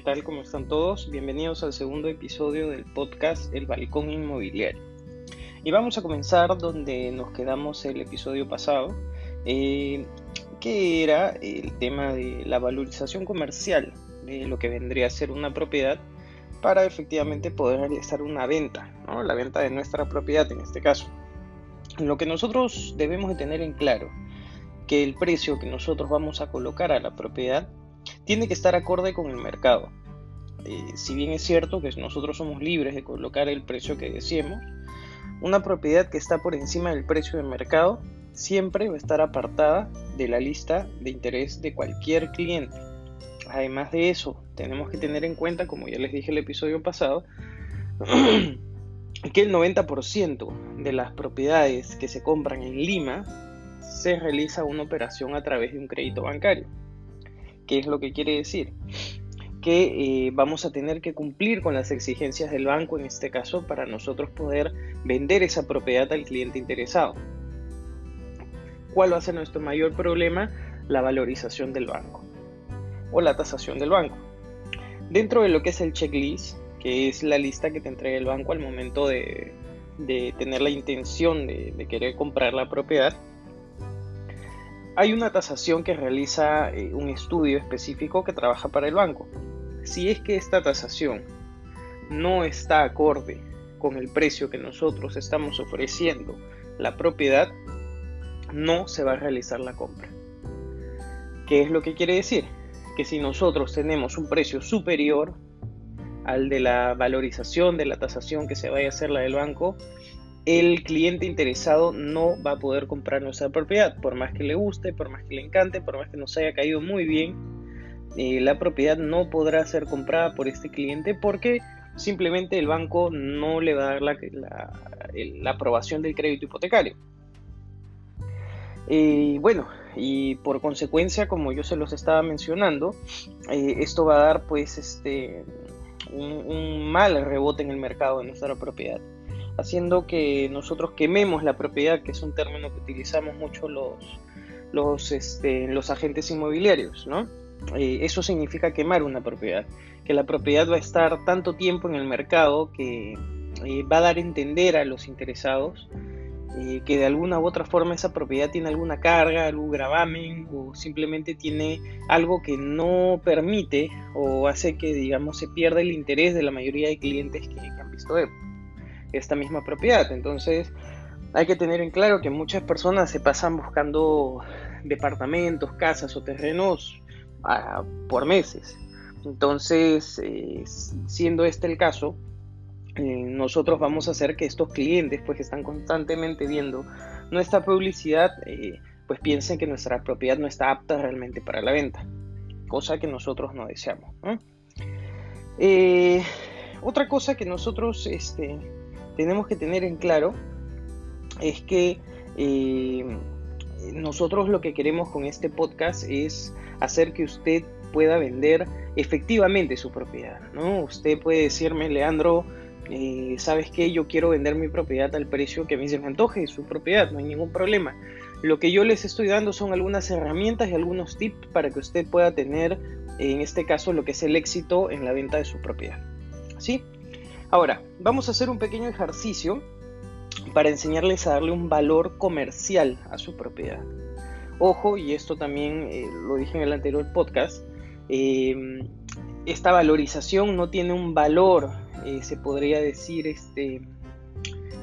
¿qué tal? ¿Cómo están todos? Bienvenidos al segundo episodio del podcast El Balcón Inmobiliario. Y vamos a comenzar donde nos quedamos el episodio pasado, eh, que era el tema de la valorización comercial de lo que vendría a ser una propiedad para efectivamente poder realizar una venta, la venta de nuestra propiedad en este caso. Lo que nosotros debemos de tener en claro, que el precio que nosotros vamos a colocar a la propiedad tiene que estar acorde con el mercado. Eh, si bien es cierto que nosotros somos libres de colocar el precio que deseemos, una propiedad que está por encima del precio del mercado siempre va a estar apartada de la lista de interés de cualquier cliente. Además de eso, tenemos que tener en cuenta, como ya les dije el episodio pasado, que el 90% de las propiedades que se compran en Lima se realiza una operación a través de un crédito bancario. ¿Qué es lo que quiere decir? Que eh, vamos a tener que cumplir con las exigencias del banco en este caso para nosotros poder vender esa propiedad al cliente interesado. ¿Cuál va a ser nuestro mayor problema? La valorización del banco o la tasación del banco. Dentro de lo que es el checklist, que es la lista que te entrega el banco al momento de, tener la intención de, querer comprar la propiedad, hay una tasación que realiza eh, un estudio específico que trabaja para el banco. Si es que esta tasación no está acorde con el precio que nosotros estamos ofreciendo la propiedad, no se va a realizar la compra. ¿Qué es lo que quiere decir? Que si nosotros tenemos un precio superior al de la valorización de la tasación que se vaya a hacer la del banco, el cliente interesado no va a poder comprar nuestra propiedad, por más que le guste, por más que le encante, por más que nos haya caído muy bien, eh, la propiedad no podrá ser comprada por este cliente porque simplemente el banco no le va a dar la, aprobación del crédito hipotecario. Y bueno, y por consecuencia, como yo se los estaba mencionando, eh, esto va a dar pues este un, mal rebote en el mercado de nuestra propiedad, haciendo que nosotros quememos la propiedad, que es un término que utilizamos mucho los, los, este, los agentes inmobiliarios, ¿no? Eh, eso significa quemar una propiedad, que la propiedad va a estar tanto tiempo en el mercado que eh, va a dar a entender a los interesados eh, que de alguna u otra forma esa propiedad tiene alguna carga, algún gravamen o simplemente tiene algo que no permite o hace que digamos se pierda el interés de la mayoría de clientes que, han visto esta misma propiedad. Entonces hay que tener en claro que muchas personas se pasan buscando departamentos, casas o terrenos ah, por meses. Entonces, eh, siendo este el caso, eh, nosotros vamos a hacer que estos clientes, pues que están constantemente viendo nuestra publicidad, eh, pues piensen que nuestra propiedad no está apta realmente para la venta, cosa que nosotros no deseamos. Otra cosa que nosotros este, tenemos que tener en claro es que nosotros lo que queremos con este podcast es hacer que usted pueda vender efectivamente su propiedad, ¿no? Usted puede decirme, Leandro, eh, ¿sabes qué? Yo quiero vender mi propiedad al precio que a mí se me antoje, su propiedad, no hay ningún problema. Lo que yo les estoy dando son algunas herramientas y algunos tips para que usted pueda tener, en este caso, lo que es el éxito en la venta de su propiedad. ¿Sí? Ahora, vamos a hacer un pequeño ejercicio para enseñarles a darle un valor comercial a su propiedad. Ojo, y esto también eh, lo dije en el anterior podcast, eh, esta valorización no tiene un valor eh, se podría decir, este,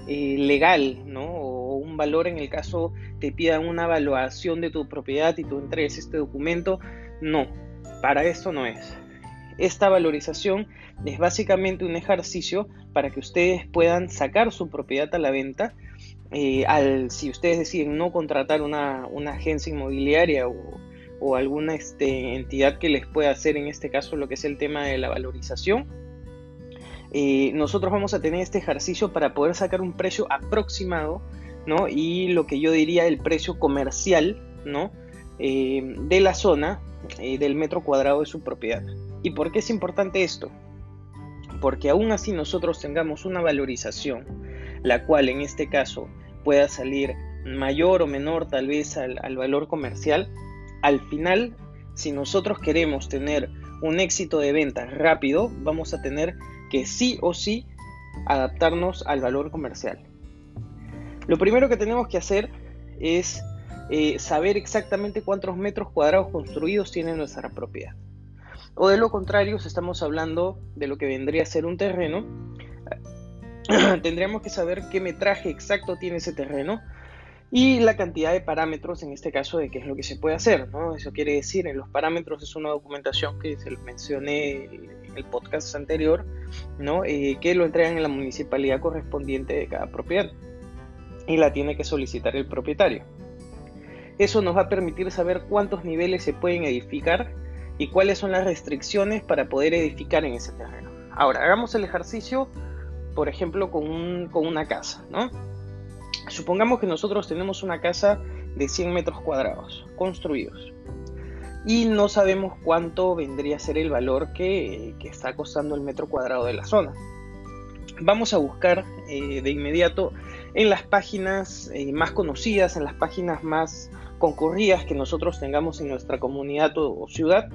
eh, legal, ¿no? O un valor en el caso te pidan una evaluación de tu propiedad y tú entregues este documento. No, para esto no es. Esta valorización es básicamente un ejercicio para que ustedes puedan sacar su propiedad a la venta. Eh, al, si ustedes deciden no contratar una, agencia inmobiliaria o, alguna este, entidad que les pueda hacer en este caso lo que es el tema de la valorización, eh, nosotros vamos a tener este ejercicio para poder sacar un precio aproximado, ¿no? Y lo que yo diría el precio comercial, ¿no? Eh, de la zona eh, del metro cuadrado de su propiedad. ¿Y por qué es importante esto? Porque aún así nosotros tengamos una valorización, la cual en este caso pueda salir mayor o menor tal vez al valor comercial, al final, si nosotros queremos tener un éxito de venta rápido, vamos a tener que sí o sí adaptarnos al valor comercial. Lo primero que tenemos que hacer es eh, saber exactamente cuántos metros cuadrados construidos tiene nuestra propiedad. O de lo contrario, si estamos hablando de lo que vendría a ser un terreno, tendríamos que saber qué metraje exacto tiene ese terreno y la cantidad de parámetros en este caso de qué es lo que se puede hacer. Eso quiere decir, en los parámetros es una documentación que se les mencioné en el podcast anterior, ¿no? Eh, que lo entregan en la municipalidad correspondiente de cada propiedad y la tiene que solicitar el propietario. Eso nos va a permitir saber cuántos niveles se pueden edificar y cuáles son las restricciones para poder edificar en ese terreno. Ahora, hagamos el ejercicio, por ejemplo, con, con una casa, ¿no? Supongamos que nosotros tenemos una casa de 100 metros cuadrados construidos y no sabemos cuánto vendría a ser el valor que, está costando el metro cuadrado de la zona. Vamos a buscar eh, de inmediato en las páginas eh, más conocidas, en las páginas más concurridas que nosotros tengamos en nuestra comunidad o, ciudad.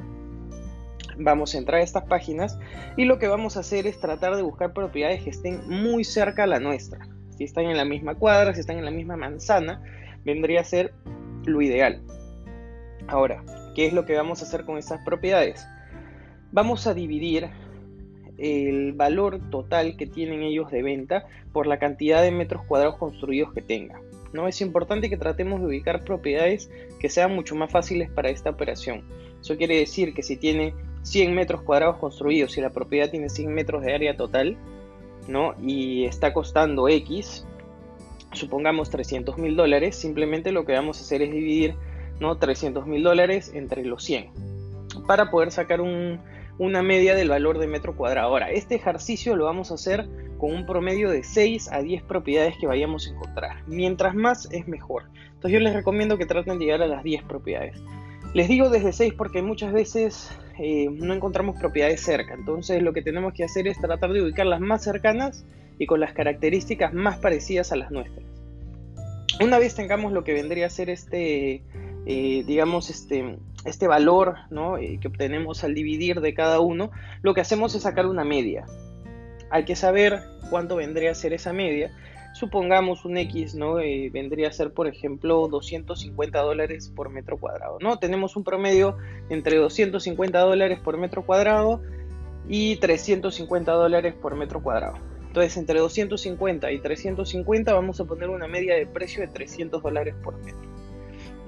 Vamos a entrar a estas páginas y lo que vamos a hacer es tratar de buscar propiedades que estén muy cerca a la nuestra si están en la misma cuadra, si están en la misma manzana, vendría a ser lo ideal. Ahora, ¿qué es lo que vamos a hacer con estas propiedades? Vamos a dividir el valor total que tienen ellos de venta por la cantidad de metros cuadrados construidos que tengan. ¿No? Es importante que tratemos de ubicar propiedades que sean mucho más fáciles para esta operación. Eso quiere decir que si tiene 100 metros cuadrados construidos y la propiedad tiene 100 metros de área total, ¿no? Y está costando X, supongamos 300 mil dólares, simplemente lo que vamos a hacer es dividir, ¿no? 300 mil dólares entre los 100 para poder sacar una media del valor de metro cuadrado. Ahora, este ejercicio lo vamos a hacer con un promedio de 6 a 10 propiedades que vayamos a encontrar. Mientras más es mejor. Entonces yo les recomiendo que traten de llegar a las 10 propiedades. Les digo desde 6 porque muchas veces eh, no encontramos propiedades cerca. Entonces lo que tenemos que hacer es tratar de ubicar las más cercanas y con las características más parecidas a las nuestras. Una vez tengamos lo que vendría a ser este, eh, digamos, este, este valor eh, que obtenemos al dividir de cada uno, lo que hacemos es sacar una media. Hay que saber cuánto vendría a ser esa media supongamos un X, ¿no? Eh, vendría a ser, por ejemplo, 250 dólares por metro cuadrado, ¿no? Tenemos un promedio entre 250 dólares por metro cuadrado y 350 dólares por metro cuadrado. Entonces, entre 250 y 350 vamos a poner una media de precio de 300 dólares por metro.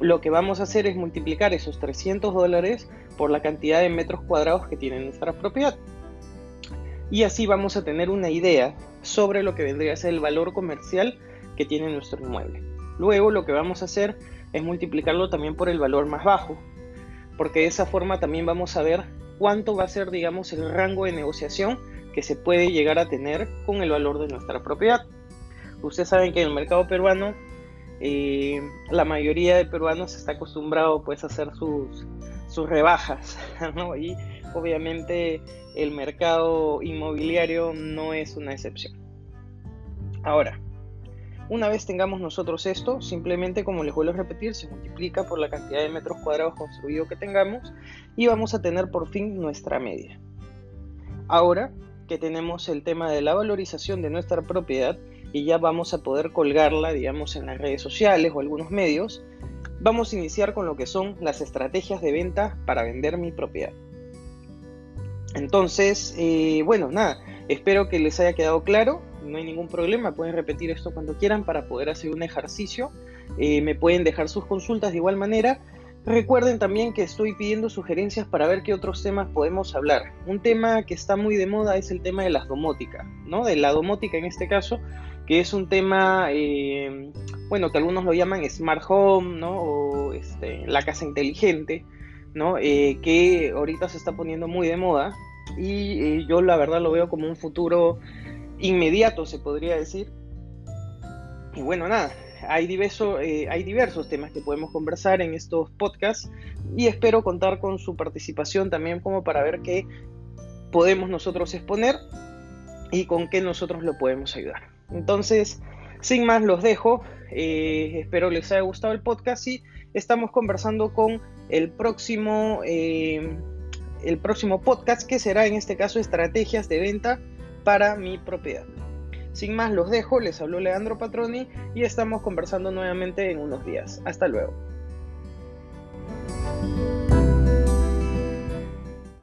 Lo que vamos a hacer es multiplicar esos 300 dólares por la cantidad de metros cuadrados que tiene nuestra propiedad. Y así vamos a tener una idea sobre lo que vendría a ser el valor comercial que tiene nuestro inmueble. Luego lo que vamos a hacer es multiplicarlo también por el valor más bajo, porque de esa forma también vamos a ver cuánto va a ser, digamos, el rango de negociación que se puede llegar a tener con el valor de nuestra propiedad. Ustedes saben que en el mercado peruano eh, la mayoría de peruanos está acostumbrado pues a hacer sus, sus rebajas, ¿no? Y obviamente el mercado inmobiliario no es una excepción. Ahora, una vez tengamos nosotros esto, simplemente como les vuelvo a repetir, se multiplica por la cantidad de metros cuadrados construidos que tengamos y vamos a tener por fin nuestra media. Ahora que tenemos el tema de la valorización de nuestra propiedad y ya vamos a poder colgarla, digamos, en las redes sociales o algunos medios, vamos a iniciar con lo que son las estrategias de venta para vender mi propiedad. Entonces, eh, bueno, nada, espero que les haya quedado claro, no hay ningún problema, pueden repetir esto cuando quieran para poder hacer un ejercicio, eh, me pueden dejar sus consultas de igual manera. Recuerden también que estoy pidiendo sugerencias para ver qué otros temas podemos hablar. Un tema que está muy de moda es el tema de la domótica, ¿no? De la domótica en este caso, que es un tema, eh, bueno, que algunos lo llaman smart home, ¿no? O este, la casa inteligente. ¿no? Eh, que ahorita se está poniendo muy de moda y eh, yo la verdad lo veo como un futuro inmediato, se podría decir. Y bueno, nada, eh, hay diversos temas que podemos conversar en estos podcasts y espero contar con su participación también como para ver qué podemos nosotros exponer y con qué nosotros lo podemos ayudar. Entonces, sin más, los dejo. espero les haya gustado el podcast y estamos conversando con el próximo, eh, el próximo podcast, que será en este caso estrategias de venta para mi propiedad. Sin más, los dejo, les habló Leandro Patroni y estamos conversando nuevamente en unos días. Hasta luego.